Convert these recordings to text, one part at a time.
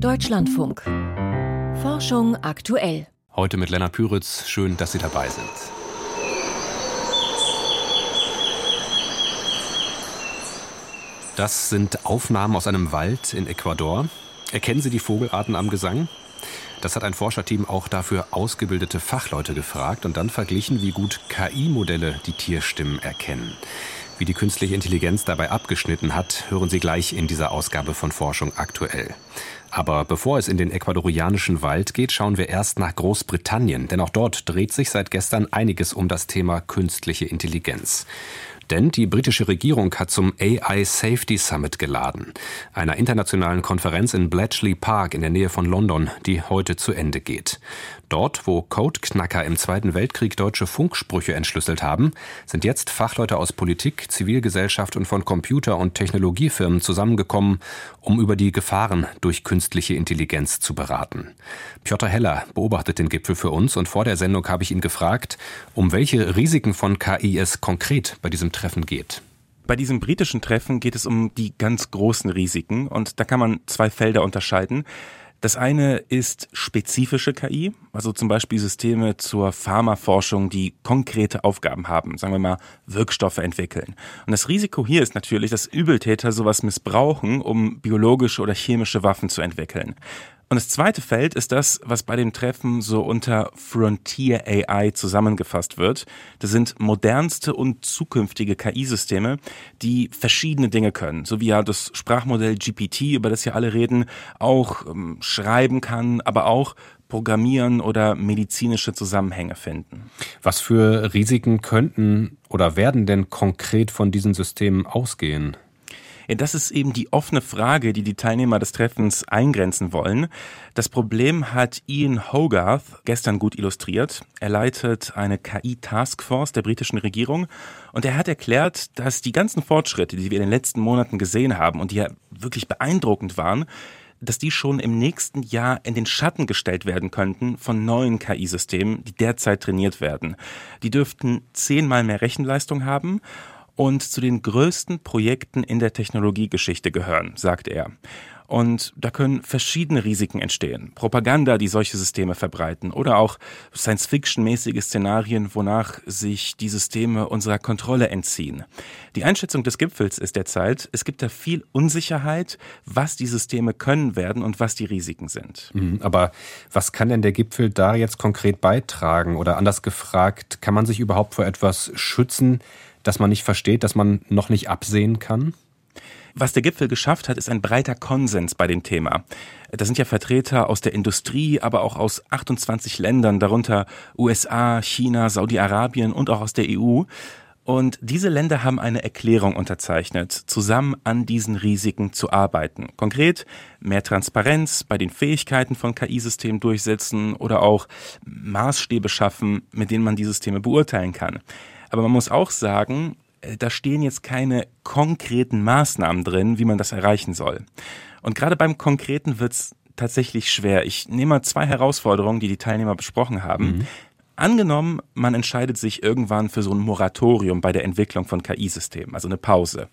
Deutschlandfunk. Forschung aktuell. Heute mit Lennart Püritz. Schön, dass Sie dabei sind. Das sind Aufnahmen aus einem Wald in Ecuador. Erkennen Sie die Vogelarten am Gesang? Das hat ein Forscherteam auch dafür ausgebildete Fachleute gefragt und dann verglichen, wie gut KI-Modelle die Tierstimmen erkennen. Wie die künstliche Intelligenz dabei abgeschnitten hat, hören Sie gleich in dieser Ausgabe von Forschung aktuell. Aber bevor es in den ecuadorianischen Wald geht, schauen wir erst nach Großbritannien, denn auch dort dreht sich seit gestern einiges um das Thema künstliche Intelligenz. Denn die britische Regierung hat zum AI Safety Summit geladen, einer internationalen Konferenz in Bletchley Park in der Nähe von London, die heute zu Ende geht. Dort, wo Codeknacker im Zweiten Weltkrieg deutsche Funksprüche entschlüsselt haben, sind jetzt Fachleute aus Politik, Zivilgesellschaft und von Computer- und Technologiefirmen zusammengekommen, um über die Gefahren durch künstliche Intelligenz zu beraten. Piotr Heller beobachtet den Gipfel für uns und vor der Sendung habe ich ihn gefragt, um welche Risiken von KI es konkret bei diesem Treffen geht. Bei diesem britischen Treffen geht es um die ganz großen Risiken und da kann man zwei Felder unterscheiden. Das eine ist spezifische KI, also zum Beispiel Systeme zur Pharmaforschung, die konkrete Aufgaben haben, sagen wir mal Wirkstoffe entwickeln. Und das Risiko hier ist natürlich, dass Übeltäter sowas missbrauchen, um biologische oder chemische Waffen zu entwickeln. Und das zweite Feld ist das, was bei dem Treffen so unter Frontier AI zusammengefasst wird. Das sind modernste und zukünftige KI-Systeme, die verschiedene Dinge können. So wie ja das Sprachmodell GPT, über das ja alle reden, auch ähm, schreiben kann, aber auch programmieren oder medizinische Zusammenhänge finden. Was für Risiken könnten oder werden denn konkret von diesen Systemen ausgehen? Das ist eben die offene Frage, die die Teilnehmer des Treffens eingrenzen wollen. Das Problem hat Ian Hogarth gestern gut illustriert. Er leitet eine KI-Taskforce der britischen Regierung und er hat erklärt, dass die ganzen Fortschritte, die wir in den letzten Monaten gesehen haben und die ja wirklich beeindruckend waren, dass die schon im nächsten Jahr in den Schatten gestellt werden könnten von neuen KI-Systemen, die derzeit trainiert werden. Die dürften zehnmal mehr Rechenleistung haben und zu den größten Projekten in der Technologiegeschichte gehören, sagt er. Und da können verschiedene Risiken entstehen. Propaganda, die solche Systeme verbreiten oder auch Science-Fiction-mäßige Szenarien, wonach sich die Systeme unserer Kontrolle entziehen. Die Einschätzung des Gipfels ist derzeit, es gibt da viel Unsicherheit, was die Systeme können werden und was die Risiken sind. Mhm, aber was kann denn der Gipfel da jetzt konkret beitragen? Oder anders gefragt, kann man sich überhaupt vor etwas schützen, das man nicht versteht, das man noch nicht absehen kann? Was der Gipfel geschafft hat, ist ein breiter Konsens bei dem Thema. Da sind ja Vertreter aus der Industrie, aber auch aus 28 Ländern, darunter USA, China, Saudi-Arabien und auch aus der EU. Und diese Länder haben eine Erklärung unterzeichnet, zusammen an diesen Risiken zu arbeiten. Konkret mehr Transparenz bei den Fähigkeiten von KI-Systemen durchsetzen oder auch Maßstäbe schaffen, mit denen man die Systeme beurteilen kann. Aber man muss auch sagen, äh, da stehen jetzt keine konkreten Maßnahmen drin, wie man das erreichen soll. Und gerade beim Konkreten wird's tatsächlich schwer. Ich nehme mal zwei Herausforderungen, die die Teilnehmer besprochen haben. Mhm. Angenommen, man entscheidet sich irgendwann für so ein Moratorium bei der Entwicklung von KI-Systemen, also eine Pause.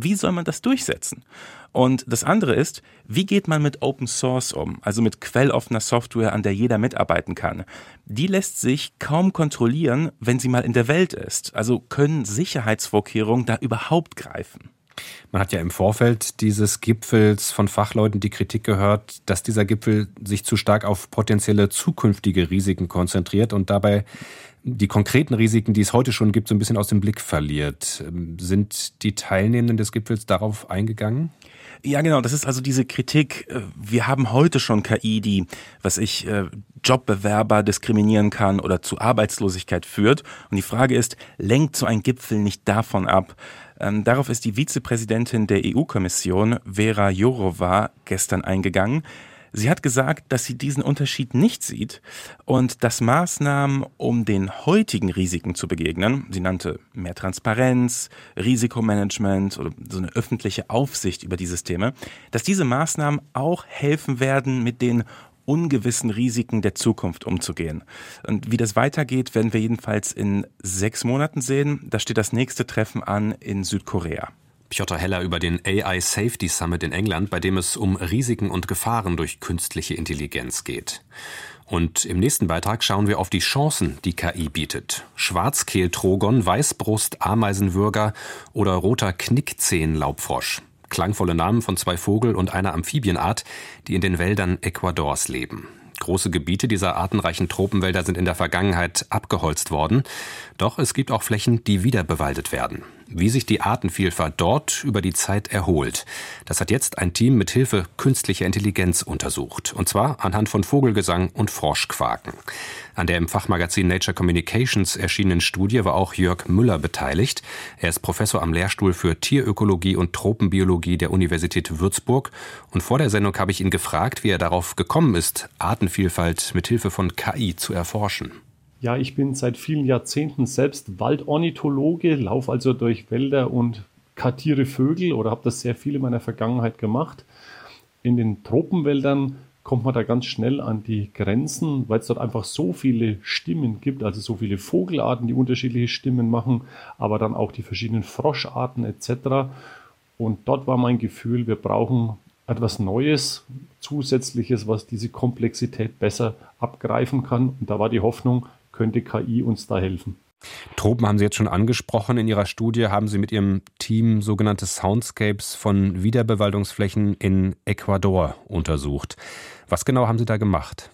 Wie soll man das durchsetzen? Und das andere ist, wie geht man mit Open Source um, also mit quelloffener Software, an der jeder mitarbeiten kann? Die lässt sich kaum kontrollieren, wenn sie mal in der Welt ist. Also können Sicherheitsvorkehrungen da überhaupt greifen? Man hat ja im Vorfeld dieses Gipfels von Fachleuten die Kritik gehört, dass dieser Gipfel sich zu stark auf potenzielle zukünftige Risiken konzentriert und dabei die konkreten Risiken, die es heute schon gibt, so ein bisschen aus dem Blick verliert. Sind die Teilnehmenden des Gipfels darauf eingegangen? Ja, genau. Das ist also diese Kritik. Äh, wir haben heute schon KI, die, was ich, äh, Jobbewerber diskriminieren kann oder zu Arbeitslosigkeit führt. Und die Frage ist, lenkt so ein Gipfel nicht davon ab? Ähm, darauf ist die Vizepräsidentin der EU-Kommission, Vera Jourova, gestern eingegangen. Sie hat gesagt, dass sie diesen Unterschied nicht sieht und dass Maßnahmen, um den heutigen Risiken zu begegnen, sie nannte mehr Transparenz, Risikomanagement oder so eine öffentliche Aufsicht über die Systeme, dass diese Maßnahmen auch helfen werden, mit den ungewissen Risiken der Zukunft umzugehen. Und wie das weitergeht, werden wir jedenfalls in sechs Monaten sehen. Da steht das nächste Treffen an in Südkorea. Piotr Heller über den AI Safety Summit in England, bei dem es um Risiken und Gefahren durch künstliche Intelligenz geht. Und im nächsten Beitrag schauen wir auf die Chancen, die KI bietet. Schwarzkehltrogon, Weißbrust, Ameisenwürger oder roter Knickzehenlaubfrosch. Klangvolle Namen von zwei Vogel- und einer Amphibienart, die in den Wäldern Ecuadors leben. Große Gebiete dieser artenreichen Tropenwälder sind in der Vergangenheit abgeholzt worden. Doch es gibt auch Flächen, die wieder bewaldet werden wie sich die Artenvielfalt dort über die Zeit erholt. Das hat jetzt ein Team mit Hilfe künstlicher Intelligenz untersucht. Und zwar anhand von Vogelgesang und Froschquaken. An der im Fachmagazin Nature Communications erschienenen Studie war auch Jörg Müller beteiligt. Er ist Professor am Lehrstuhl für Tierökologie und Tropenbiologie der Universität Würzburg. Und vor der Sendung habe ich ihn gefragt, wie er darauf gekommen ist, Artenvielfalt mit Hilfe von KI zu erforschen. Ja, ich bin seit vielen Jahrzehnten selbst Waldornithologe, laufe also durch Wälder und kartiere Vögel oder habe das sehr viel in meiner Vergangenheit gemacht. In den Tropenwäldern kommt man da ganz schnell an die Grenzen, weil es dort einfach so viele Stimmen gibt, also so viele Vogelarten, die unterschiedliche Stimmen machen, aber dann auch die verschiedenen Froscharten etc. Und dort war mein Gefühl, wir brauchen etwas Neues, Zusätzliches, was diese Komplexität besser abgreifen kann. Und da war die Hoffnung, könnte KI uns da helfen. Tropen haben Sie jetzt schon angesprochen. In Ihrer Studie haben Sie mit Ihrem Team sogenannte Soundscapes von Wiederbewaldungsflächen in Ecuador untersucht. Was genau haben Sie da gemacht?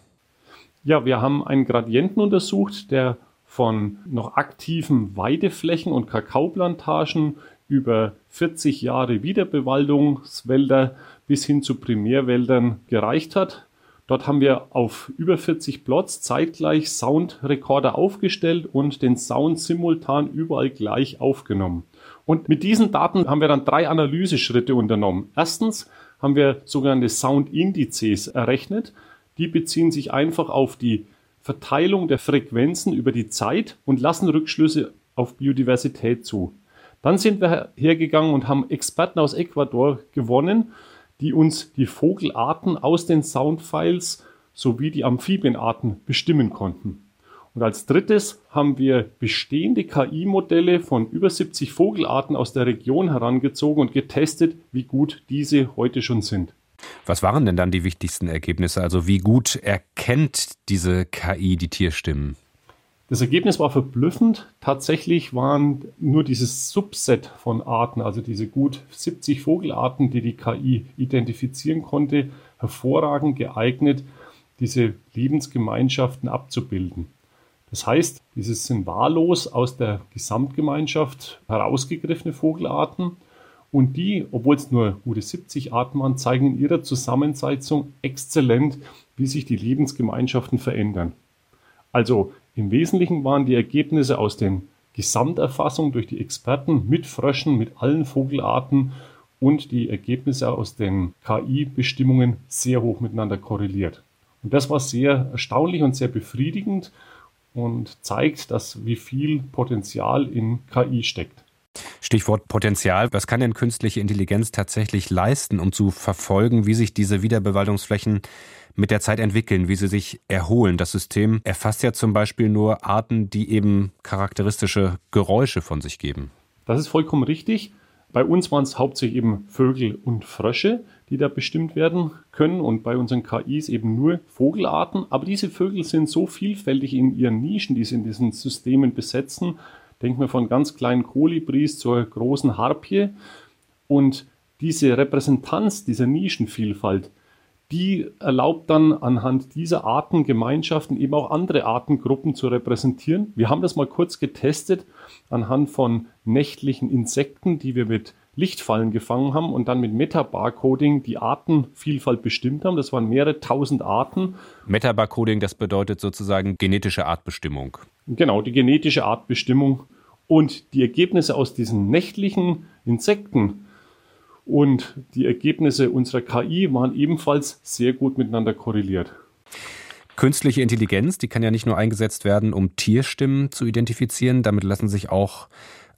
Ja, wir haben einen Gradienten untersucht, der von noch aktiven Weideflächen und Kakaoplantagen über 40 Jahre Wiederbewaldungswälder bis hin zu Primärwäldern gereicht hat. Dort haben wir auf über 40 Plots zeitgleich Soundrekorder aufgestellt und den Sound simultan überall gleich aufgenommen. Und mit diesen Daten haben wir dann drei Analyseschritte unternommen. Erstens haben wir sogenannte Soundindizes errechnet. Die beziehen sich einfach auf die Verteilung der Frequenzen über die Zeit und lassen Rückschlüsse auf Biodiversität zu. Dann sind wir hergegangen und haben Experten aus Ecuador gewonnen die uns die Vogelarten aus den Soundfiles sowie die Amphibienarten bestimmen konnten. Und als drittes haben wir bestehende KI-Modelle von über 70 Vogelarten aus der Region herangezogen und getestet, wie gut diese heute schon sind. Was waren denn dann die wichtigsten Ergebnisse? Also wie gut erkennt diese KI die Tierstimmen? Das Ergebnis war verblüffend. Tatsächlich waren nur dieses Subset von Arten, also diese gut 70 Vogelarten, die die KI identifizieren konnte, hervorragend geeignet, diese Lebensgemeinschaften abzubilden. Das heißt, dieses sind wahllos aus der Gesamtgemeinschaft herausgegriffene Vogelarten und die, obwohl es nur gute 70 Arten waren, zeigen in ihrer Zusammensetzung exzellent, wie sich die Lebensgemeinschaften verändern. Also im Wesentlichen waren die Ergebnisse aus den Gesamterfassung durch die Experten mit Fröschen, mit allen Vogelarten und die Ergebnisse aus den KI-Bestimmungen sehr hoch miteinander korreliert. Und das war sehr erstaunlich und sehr befriedigend und zeigt, dass wie viel Potenzial in KI steckt. Stichwort Potenzial. Was kann denn künstliche Intelligenz tatsächlich leisten, um zu verfolgen, wie sich diese Wiederbewaldungsflächen mit der Zeit entwickeln, wie sie sich erholen. Das System erfasst ja zum Beispiel nur Arten, die eben charakteristische Geräusche von sich geben. Das ist vollkommen richtig. Bei uns waren es hauptsächlich eben Vögel und Frösche, die da bestimmt werden können und bei unseren KIs eben nur Vogelarten. Aber diese Vögel sind so vielfältig in ihren Nischen, die sie in diesen Systemen besetzen. Denken wir von ganz kleinen Kolibris zur großen Harpie. Und diese Repräsentanz dieser Nischenvielfalt, die erlaubt dann anhand dieser Artengemeinschaften eben auch andere Artengruppen zu repräsentieren. Wir haben das mal kurz getestet anhand von nächtlichen Insekten, die wir mit Lichtfallen gefangen haben und dann mit Metabarcoding die Artenvielfalt bestimmt haben. Das waren mehrere tausend Arten. Metabarcoding, das bedeutet sozusagen genetische Artbestimmung. Genau, die genetische Artbestimmung. Und die Ergebnisse aus diesen nächtlichen Insekten und die Ergebnisse unserer KI waren ebenfalls sehr gut miteinander korreliert. Künstliche Intelligenz, die kann ja nicht nur eingesetzt werden, um Tierstimmen zu identifizieren. Damit lassen sich auch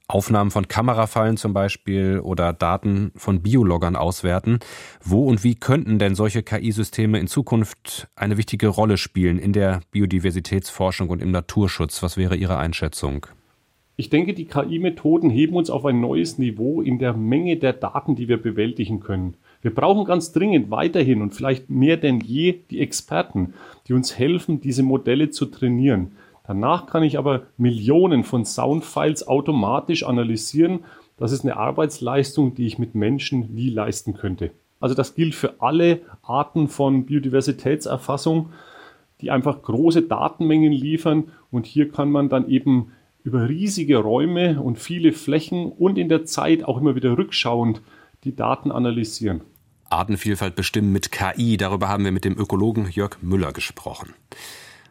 Aufnahmen von Kamerafallen zum Beispiel oder Daten von Biologgern auswerten. Wo und wie könnten denn solche KI-Systeme in Zukunft eine wichtige Rolle spielen in der Biodiversitätsforschung und im Naturschutz? Was wäre Ihre Einschätzung? Ich denke, die KI-Methoden heben uns auf ein neues Niveau in der Menge der Daten, die wir bewältigen können. Wir brauchen ganz dringend weiterhin und vielleicht mehr denn je die Experten, die uns helfen, diese Modelle zu trainieren. Danach kann ich aber Millionen von Soundfiles automatisch analysieren. Das ist eine Arbeitsleistung, die ich mit Menschen nie leisten könnte. Also das gilt für alle Arten von Biodiversitätserfassung, die einfach große Datenmengen liefern. Und hier kann man dann eben über riesige Räume und viele Flächen und in der Zeit auch immer wieder rückschauend die Daten analysieren. Artenvielfalt bestimmen mit KI, darüber haben wir mit dem Ökologen Jörg Müller gesprochen.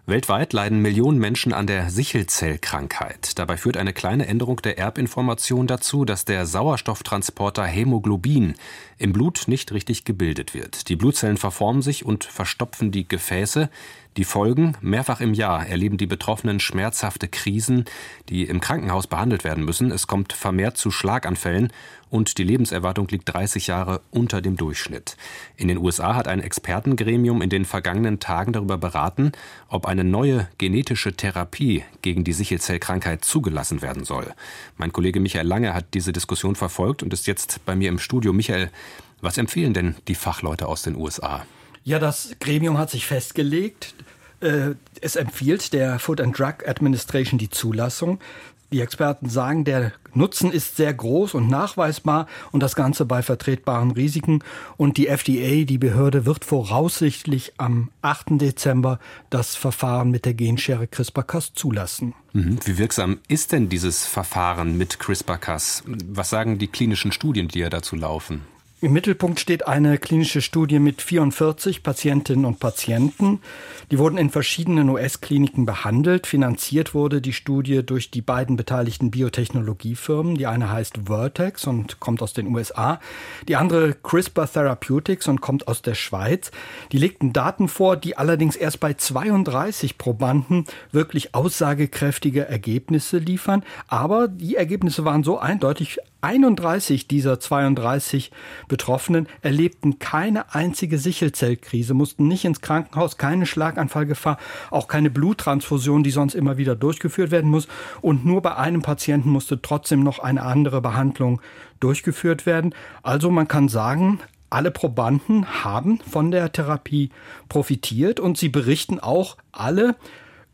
Weltweit leiden Millionen Menschen an der Sichelzellkrankheit. Dabei führt eine kleine Änderung der Erbinformation dazu, dass der Sauerstofftransporter Hämoglobin im Blut nicht richtig gebildet wird. Die Blutzellen verformen sich und verstopfen die Gefäße. Die Folgen, mehrfach im Jahr erleben die Betroffenen schmerzhafte Krisen, die im Krankenhaus behandelt werden müssen. Es kommt vermehrt zu Schlaganfällen und die Lebenserwartung liegt 30 Jahre unter dem Durchschnitt. In den USA hat ein Expertengremium in den vergangenen Tagen darüber beraten, ob eine neue genetische Therapie gegen die Sichelzellkrankheit zugelassen werden soll. Mein Kollege Michael Lange hat diese Diskussion verfolgt und ist jetzt bei mir im Studio. Michael, was empfehlen denn die Fachleute aus den USA? Ja, das Gremium hat sich festgelegt. Äh, es empfiehlt der Food and Drug Administration die Zulassung. Die Experten sagen, der Nutzen ist sehr groß und nachweisbar und das Ganze bei vertretbaren Risiken. Und die FDA, die Behörde, wird voraussichtlich am 8. Dezember das Verfahren mit der Genschere CRISPR-Cas zulassen. Mhm. Wie wirksam ist denn dieses Verfahren mit CRISPR-Cas? Was sagen die klinischen Studien, die ja dazu laufen? Im Mittelpunkt steht eine klinische Studie mit 44 Patientinnen und Patienten. Die wurden in verschiedenen US-Kliniken behandelt. Finanziert wurde die Studie durch die beiden beteiligten Biotechnologiefirmen. Die eine heißt Vertex und kommt aus den USA. Die andere CRISPR Therapeutics und kommt aus der Schweiz. Die legten Daten vor, die allerdings erst bei 32 Probanden wirklich aussagekräftige Ergebnisse liefern. Aber die Ergebnisse waren so eindeutig, 31 dieser 32 Betroffenen erlebten keine einzige Sichelzellkrise, mussten nicht ins Krankenhaus, keine Schlaganfallgefahr, auch keine Bluttransfusion, die sonst immer wieder durchgeführt werden muss. Und nur bei einem Patienten musste trotzdem noch eine andere Behandlung durchgeführt werden. Also man kann sagen, alle Probanden haben von der Therapie profitiert und sie berichten auch alle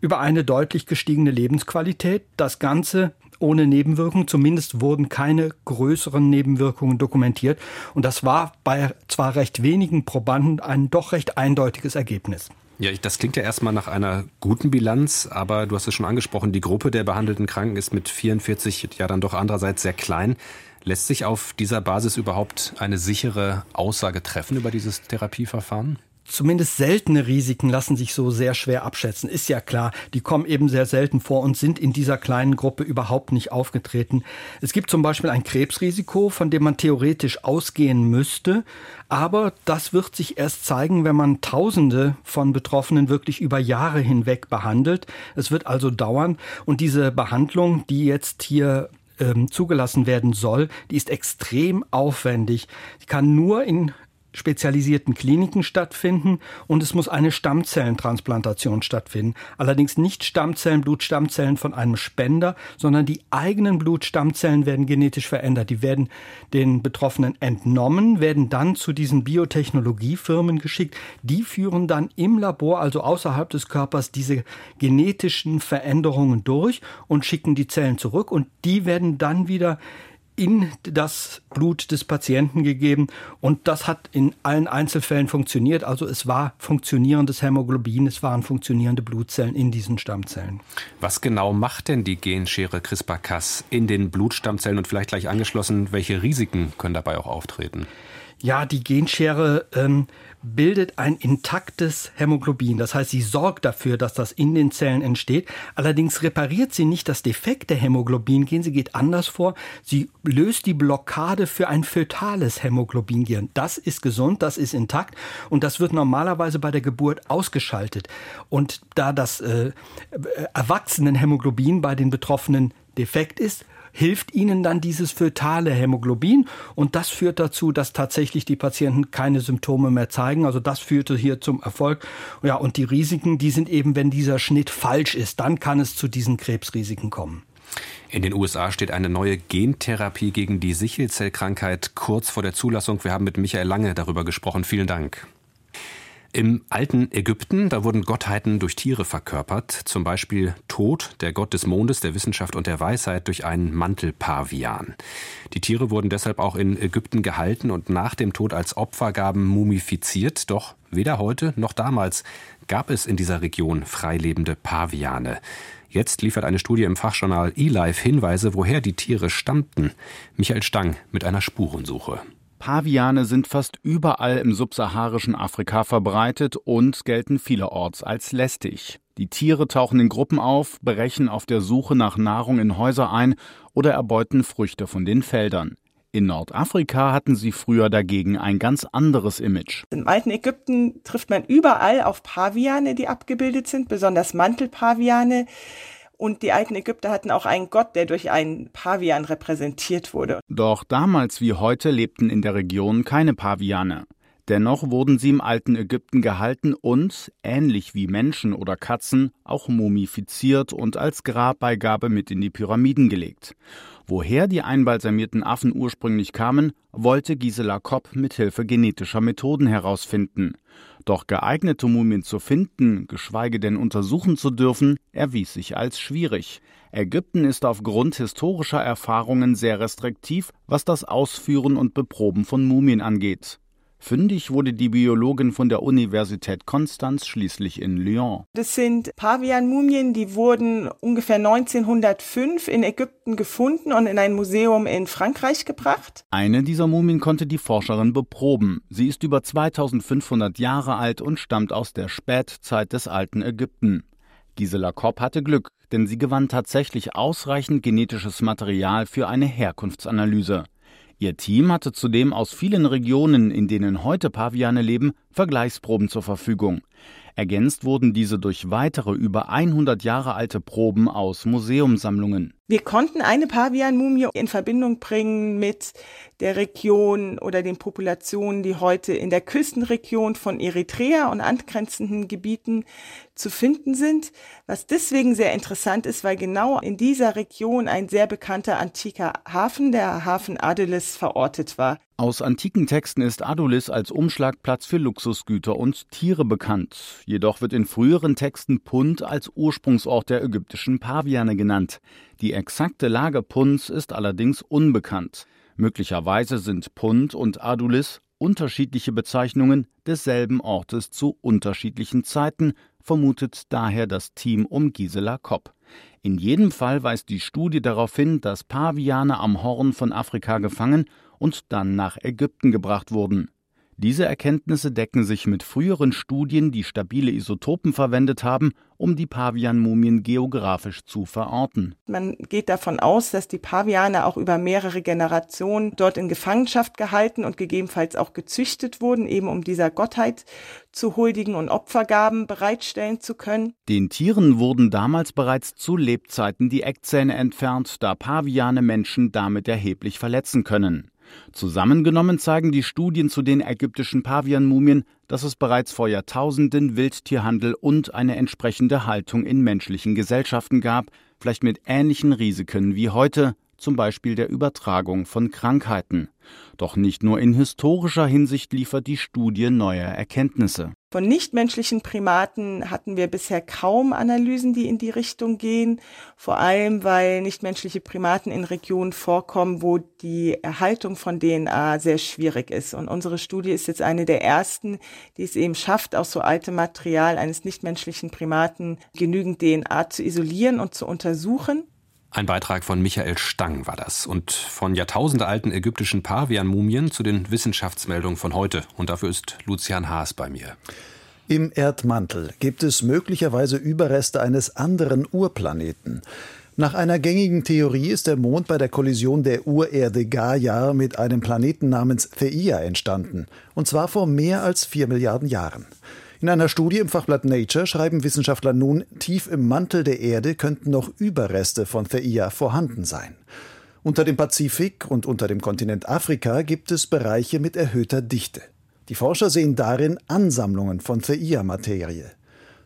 über eine deutlich gestiegene Lebensqualität. Das Ganze ohne Nebenwirkungen. Zumindest wurden keine größeren Nebenwirkungen dokumentiert. Und das war bei zwar recht wenigen Probanden ein doch recht eindeutiges Ergebnis. Ja, das klingt ja erstmal nach einer guten Bilanz, aber du hast es schon angesprochen, die Gruppe der behandelten Kranken ist mit 44 ja dann doch andererseits sehr klein. Lässt sich auf dieser Basis überhaupt eine sichere Aussage treffen über dieses Therapieverfahren? Zumindest seltene Risiken lassen sich so sehr schwer abschätzen. Ist ja klar, die kommen eben sehr selten vor und sind in dieser kleinen Gruppe überhaupt nicht aufgetreten. Es gibt zum Beispiel ein Krebsrisiko, von dem man theoretisch ausgehen müsste, aber das wird sich erst zeigen, wenn man Tausende von Betroffenen wirklich über Jahre hinweg behandelt. Es wird also dauern und diese Behandlung, die jetzt hier ähm, zugelassen werden soll, die ist extrem aufwendig. Die kann nur in spezialisierten Kliniken stattfinden und es muss eine Stammzellentransplantation stattfinden. Allerdings nicht Stammzellen, Blutstammzellen von einem Spender, sondern die eigenen Blutstammzellen werden genetisch verändert. Die werden den Betroffenen entnommen, werden dann zu diesen Biotechnologiefirmen geschickt. Die führen dann im Labor, also außerhalb des Körpers, diese genetischen Veränderungen durch und schicken die Zellen zurück und die werden dann wieder in das Blut des Patienten gegeben und das hat in allen Einzelfällen funktioniert. Also es war funktionierendes Hämoglobin, es waren funktionierende Blutzellen in diesen Stammzellen. Was genau macht denn die Genschere CRISPR-Cas in den Blutstammzellen und vielleicht gleich angeschlossen, welche Risiken können dabei auch auftreten? Ja, die Genschere ähm, bildet ein intaktes Hämoglobin. Das heißt, sie sorgt dafür, dass das in den Zellen entsteht. Allerdings repariert sie nicht das defekte Hämoglobin-Gen. Sie geht anders vor. Sie löst die Blockade für ein fötales Hämoglobin-Gen. Das ist gesund, das ist intakt und das wird normalerweise bei der Geburt ausgeschaltet. Und da das äh, äh erwachsenen Hämoglobin bei den Betroffenen defekt ist, hilft ihnen dann dieses fötale Hämoglobin und das führt dazu, dass tatsächlich die Patienten keine Symptome mehr zeigen. Also das führte hier zum Erfolg. Ja, und die Risiken, die sind eben, wenn dieser Schnitt falsch ist, dann kann es zu diesen Krebsrisiken kommen. In den USA steht eine neue Gentherapie gegen die Sichelzellkrankheit kurz vor der Zulassung. Wir haben mit Michael Lange darüber gesprochen. Vielen Dank. Im alten Ägypten, da wurden Gottheiten durch Tiere verkörpert, zum Beispiel Tod, der Gott des Mondes, der Wissenschaft und der Weisheit, durch einen Mantelpavian. Die Tiere wurden deshalb auch in Ägypten gehalten und nach dem Tod als Opfergaben mumifiziert, doch weder heute noch damals gab es in dieser Region freilebende Paviane. Jetzt liefert eine Studie im Fachjournal eLife Hinweise, woher die Tiere stammten. Michael Stang mit einer Spurensuche. Paviane sind fast überall im subsaharischen Afrika verbreitet und gelten vielerorts als lästig. Die Tiere tauchen in Gruppen auf, brechen auf der Suche nach Nahrung in Häuser ein oder erbeuten Früchte von den Feldern. In Nordafrika hatten sie früher dagegen ein ganz anderes Image. Im alten Ägypten trifft man überall auf Paviane, die abgebildet sind, besonders Mantelpaviane. Und die alten Ägypter hatten auch einen Gott, der durch einen Pavian repräsentiert wurde. Doch damals wie heute lebten in der Region keine Paviane. Dennoch wurden sie im alten Ägypten gehalten und, ähnlich wie Menschen oder Katzen, auch mumifiziert und als Grabbeigabe mit in die Pyramiden gelegt. Woher die einbalsamierten Affen ursprünglich kamen, wollte Gisela Kopp mit Hilfe genetischer Methoden herausfinden. Doch geeignete Mumien zu finden, geschweige denn untersuchen zu dürfen, erwies sich als schwierig. Ägypten ist aufgrund historischer Erfahrungen sehr restriktiv, was das Ausführen und Beproben von Mumien angeht. Fündig wurde die Biologin von der Universität Konstanz schließlich in Lyon. Das sind Pavian-Mumien, die wurden ungefähr 1905 in Ägypten gefunden und in ein Museum in Frankreich gebracht. Eine dieser Mumien konnte die Forscherin beproben. Sie ist über 2500 Jahre alt und stammt aus der Spätzeit des alten Ägypten. Gisela Kopp hatte Glück, denn sie gewann tatsächlich ausreichend genetisches Material für eine Herkunftsanalyse. Ihr Team hatte zudem aus vielen Regionen, in denen heute Paviane leben, Vergleichsproben zur Verfügung. Ergänzt wurden diese durch weitere über 100 Jahre alte Proben aus Museumssammlungen. Wir konnten eine Pavian-Mumie in Verbindung bringen mit der Region oder den Populationen, die heute in der Küstenregion von Eritrea und angrenzenden Gebieten zu finden sind, was deswegen sehr interessant ist, weil genau in dieser Region ein sehr bekannter antiker Hafen, der Hafen Adelis, verortet war. Aus antiken Texten ist Adulis als Umschlagplatz für Luxusgüter und Tiere bekannt. Jedoch wird in früheren Texten Punt als Ursprungsort der ägyptischen Paviane genannt. Die exakte Lage Punts ist allerdings unbekannt. Möglicherweise sind Punt und Adulis unterschiedliche Bezeichnungen desselben Ortes zu unterschiedlichen Zeiten, vermutet daher das Team um Gisela Kopp. In jedem Fall weist die Studie darauf hin, dass Paviane am Horn von Afrika gefangen und dann nach Ägypten gebracht wurden. Diese Erkenntnisse decken sich mit früheren Studien, die stabile Isotopen verwendet haben, um die Pavianmumien geografisch zu verorten. Man geht davon aus, dass die Paviane auch über mehrere Generationen dort in Gefangenschaft gehalten und gegebenenfalls auch gezüchtet wurden, eben um dieser Gottheit zu huldigen und Opfergaben bereitstellen zu können. Den Tieren wurden damals bereits zu Lebzeiten die Eckzähne entfernt, da Paviane Menschen damit erheblich verletzen können. Zusammengenommen zeigen die Studien zu den ägyptischen Pavianmumien, dass es bereits vor Jahrtausenden Wildtierhandel und eine entsprechende Haltung in menschlichen Gesellschaften gab, vielleicht mit ähnlichen Risiken wie heute, zum Beispiel der Übertragung von Krankheiten. Doch nicht nur in historischer Hinsicht liefert die Studie neue Erkenntnisse. Von nichtmenschlichen Primaten hatten wir bisher kaum Analysen, die in die Richtung gehen, vor allem weil nichtmenschliche Primaten in Regionen vorkommen, wo die Erhaltung von DNA sehr schwierig ist. Und unsere Studie ist jetzt eine der ersten, die es eben schafft, aus so altem Material eines nichtmenschlichen Primaten genügend DNA zu isolieren und zu untersuchen. Ein Beitrag von Michael Stang war das. Und von jahrtausendealten ägyptischen Pavian-Mumien zu den Wissenschaftsmeldungen von heute. Und dafür ist Lucian Haas bei mir. Im Erdmantel gibt es möglicherweise Überreste eines anderen Urplaneten. Nach einer gängigen Theorie ist der Mond bei der Kollision der Urerde Gaia mit einem Planeten namens Theia entstanden. Und zwar vor mehr als vier Milliarden Jahren. In einer Studie im Fachblatt Nature schreiben Wissenschaftler nun, tief im Mantel der Erde könnten noch Überreste von Theia vorhanden sein. Unter dem Pazifik und unter dem Kontinent Afrika gibt es Bereiche mit erhöhter Dichte. Die Forscher sehen darin Ansammlungen von Theia-Materie.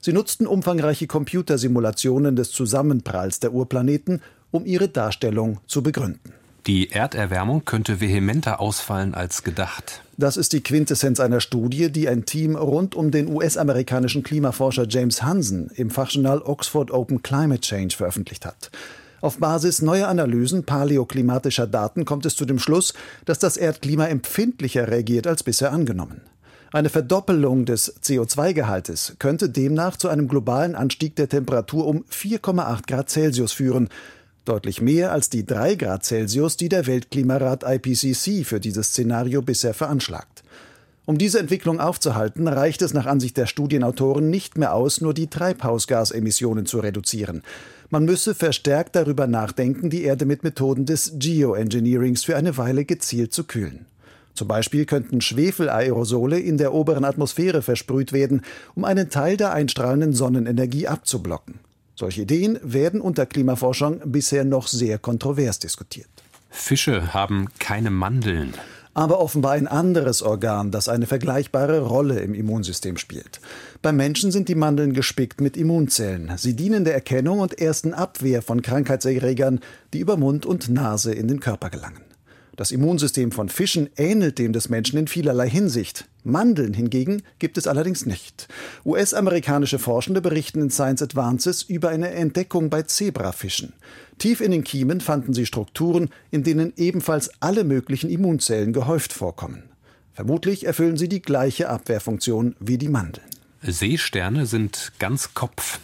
Sie nutzten umfangreiche Computersimulationen des Zusammenpralls der Urplaneten um ihre Darstellung zu begründen. Die Erderwärmung könnte vehementer ausfallen als gedacht. Das ist die Quintessenz einer Studie, die ein Team rund um den US-amerikanischen Klimaforscher James Hansen im Fachjournal Oxford Open Climate Change veröffentlicht hat. Auf Basis neuer Analysen paläoklimatischer Daten kommt es zu dem Schluss, dass das Erdklima empfindlicher reagiert als bisher angenommen. Eine Verdoppelung des CO2-Gehaltes könnte demnach zu einem globalen Anstieg der Temperatur um 4,8 Grad Celsius führen, Deutlich mehr als die 3 Grad Celsius, die der Weltklimarat IPCC für dieses Szenario bisher veranschlagt. Um diese Entwicklung aufzuhalten, reicht es nach Ansicht der Studienautoren nicht mehr aus, nur die Treibhausgasemissionen zu reduzieren. Man müsse verstärkt darüber nachdenken, die Erde mit Methoden des Geoengineerings für eine Weile gezielt zu kühlen. Zum Beispiel könnten Schwefelaerosole in der oberen Atmosphäre versprüht werden, um einen Teil der einstrahlenden Sonnenenergie abzublocken. Solche Ideen werden unter Klimaforschern bisher noch sehr kontrovers diskutiert. Fische haben keine Mandeln. Aber offenbar ein anderes Organ, das eine vergleichbare Rolle im Immunsystem spielt. Beim Menschen sind die Mandeln gespickt mit Immunzellen. Sie dienen der Erkennung und ersten Abwehr von Krankheitserregern, die über Mund und Nase in den Körper gelangen. Das Immunsystem von Fischen ähnelt dem des Menschen in vielerlei Hinsicht. Mandeln hingegen gibt es allerdings nicht. US-amerikanische Forschende berichten in Science Advances über eine Entdeckung bei Zebrafischen. Tief in den Kiemen fanden sie Strukturen, in denen ebenfalls alle möglichen Immunzellen gehäuft vorkommen. Vermutlich erfüllen sie die gleiche Abwehrfunktion wie die Mandeln. Seesterne sind ganz Kopf.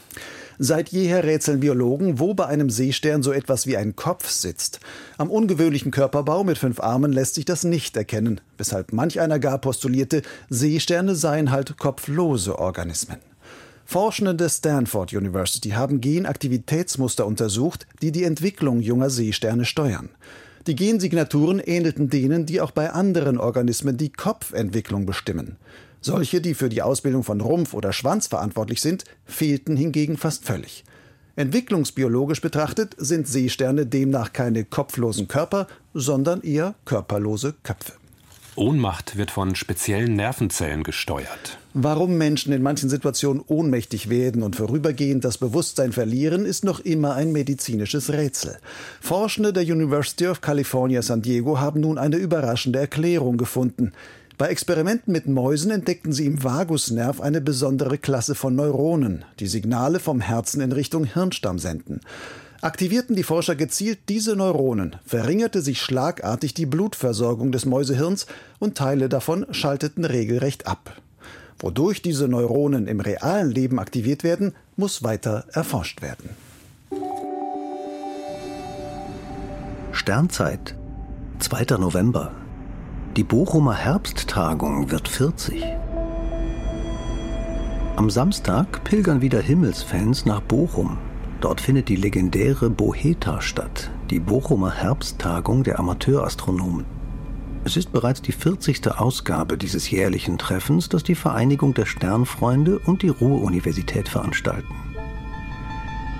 Seit jeher rätseln Biologen, wo bei einem Seestern so etwas wie ein Kopf sitzt. Am ungewöhnlichen Körperbau mit fünf Armen lässt sich das nicht erkennen, weshalb manch einer gar postulierte, Seesterne seien halt kopflose Organismen. Forschende der Stanford University haben Genaktivitätsmuster untersucht, die die Entwicklung junger Seesterne steuern. Die Gensignaturen ähnelten denen, die auch bei anderen Organismen die Kopfentwicklung bestimmen. Solche, die für die Ausbildung von Rumpf oder Schwanz verantwortlich sind, fehlten hingegen fast völlig. Entwicklungsbiologisch betrachtet sind Seesterne demnach keine kopflosen Körper, sondern eher körperlose Köpfe. Ohnmacht wird von speziellen Nervenzellen gesteuert. Warum Menschen in manchen Situationen ohnmächtig werden und vorübergehend das Bewusstsein verlieren, ist noch immer ein medizinisches Rätsel. Forschende der University of California San Diego haben nun eine überraschende Erklärung gefunden. Bei Experimenten mit Mäusen entdeckten sie im Vagusnerv eine besondere Klasse von Neuronen, die Signale vom Herzen in Richtung Hirnstamm senden. Aktivierten die Forscher gezielt diese Neuronen, verringerte sich schlagartig die Blutversorgung des Mäusehirns und Teile davon schalteten regelrecht ab. Wodurch diese Neuronen im realen Leben aktiviert werden, muss weiter erforscht werden. Sternzeit, 2. November die Bochumer Herbsttagung wird 40. Am Samstag pilgern wieder Himmelsfans nach Bochum. Dort findet die legendäre Boheta statt, die Bochumer Herbsttagung der Amateurastronomen. Es ist bereits die 40. Ausgabe dieses jährlichen Treffens, das die Vereinigung der Sternfreunde und die Ruhr-Universität veranstalten.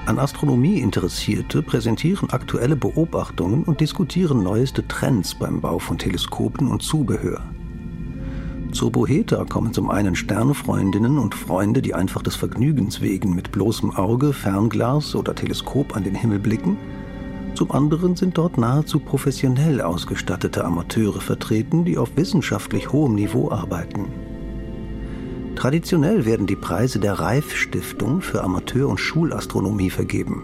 An Astronomie Interessierte präsentieren aktuelle Beobachtungen und diskutieren neueste Trends beim Bau von Teleskopen und Zubehör. Zur Boheta kommen zum einen Sternfreundinnen und Freunde, die einfach des Vergnügens wegen mit bloßem Auge, Fernglas oder Teleskop an den Himmel blicken. Zum anderen sind dort nahezu professionell ausgestattete Amateure vertreten, die auf wissenschaftlich hohem Niveau arbeiten. Traditionell werden die Preise der Reif-Stiftung für Amateur- und Schulastronomie vergeben.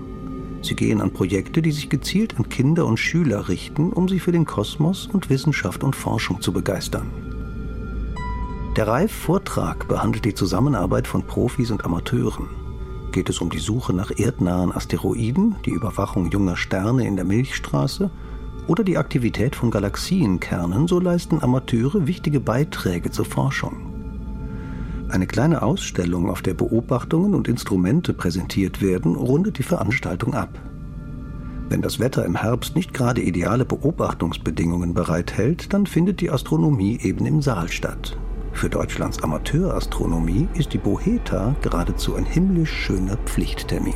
Sie gehen an Projekte, die sich gezielt an Kinder und Schüler richten, um sie für den Kosmos und Wissenschaft und Forschung zu begeistern. Der Reif-Vortrag behandelt die Zusammenarbeit von Profis und Amateuren. Geht es um die Suche nach erdnahen Asteroiden, die Überwachung junger Sterne in der Milchstraße oder die Aktivität von Galaxienkernen, so leisten Amateure wichtige Beiträge zur Forschung. Eine kleine Ausstellung, auf der Beobachtungen und Instrumente präsentiert werden, rundet die Veranstaltung ab. Wenn das Wetter im Herbst nicht gerade ideale Beobachtungsbedingungen bereithält, dann findet die Astronomie eben im Saal statt. Für Deutschlands Amateurastronomie ist die Boheta geradezu ein himmlisch schöner Pflichttermin.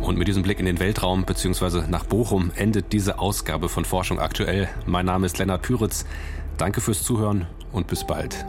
Und mit diesem Blick in den Weltraum bzw. nach Bochum endet diese Ausgabe von Forschung aktuell. Mein Name ist Lennart Püritz. Danke fürs Zuhören und bis bald.